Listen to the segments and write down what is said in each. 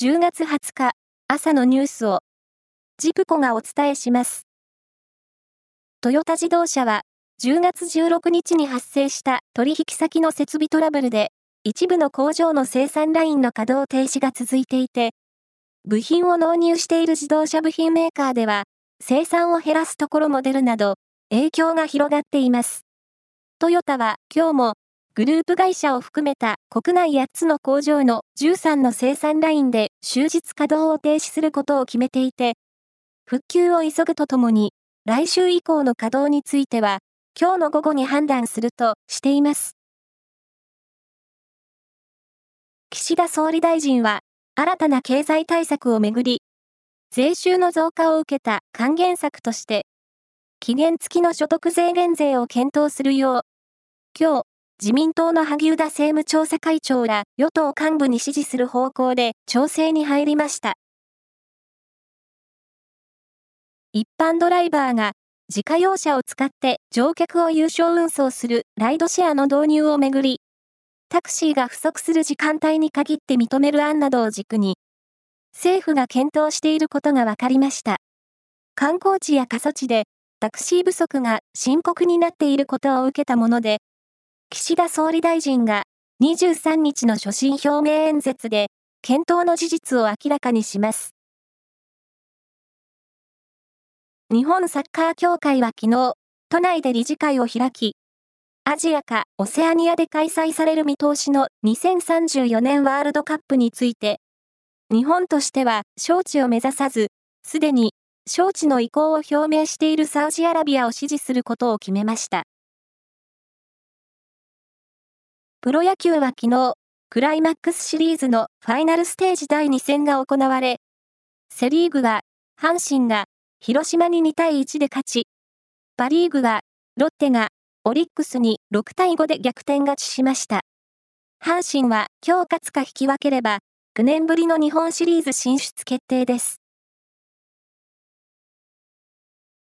10月20日朝のニュースをジプコがお伝えします。トヨタ自動車は10月16日に発生した取引先の設備トラブルで一部の工場の生産ラインの稼働停止が続いていて部品を納入している自動車部品メーカーでは生産を減らすところも出るなど影響が広がっています。トヨタは今日もグループ会社を含めた国内8つの工場の13の生産ラインで終日稼働を停止することを決めていて、復旧を急ぐとともに、来週以降の稼働については、今日の午後に判断するとしています。岸田総理大臣は、新たな経済対策をめぐり、税収の増加を受けた還元策として、期限付きの所得税減税を検討するよう、今日、自民党の萩生田政務調査会長ら与党幹部に指示する方向で調整に入りました。一般ドライバーが自家用車を使って乗客を有償運送するライドシェアの導入をめぐり、タクシーが不足する時間帯に限って認める案などを軸に、政府が検討していることが分かりました。観光地や過疎地でタクシー不足が深刻になっていることを受けたもので、岸田総理大臣が23日の所信表明演説で検討の事実を明らかにします。日本サッカー協会は昨日、都内で理事会を開き、アジアかオセアニアで開催される見通しの2034年ワールドカップについて、日本としては招致を目指さず、すでに招致の意向を表明しているサウジアラビアを支持することを決めました。プロ野球は昨日、クライマックスシリーズのファイナルステージ第2戦が行われ、セリーグは、阪神が広島に2対1で勝ち、パリーグは、ロッテがオリックスに6対5で逆転勝ちしました。阪神は今日勝つか引き分ければ、9年ぶりの日本シリーズ進出決定です。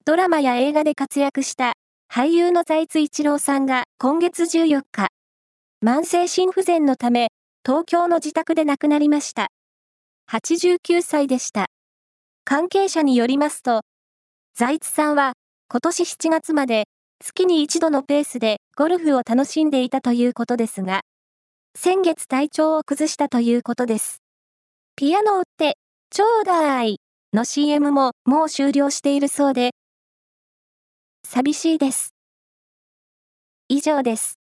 ドラマや映画で活躍した俳優の財津一郎さんが今月14日、慢性心不全のため、東京の自宅で亡くなりました。89歳でした。関係者によりますと、財津さんは今年7月まで月に一度のペースでゴルフを楽しんでいたということですが、先月体調を崩したということです。ピアノを売って、ちょうだいの CM ももう終了しているそうで、寂しいです。以上です。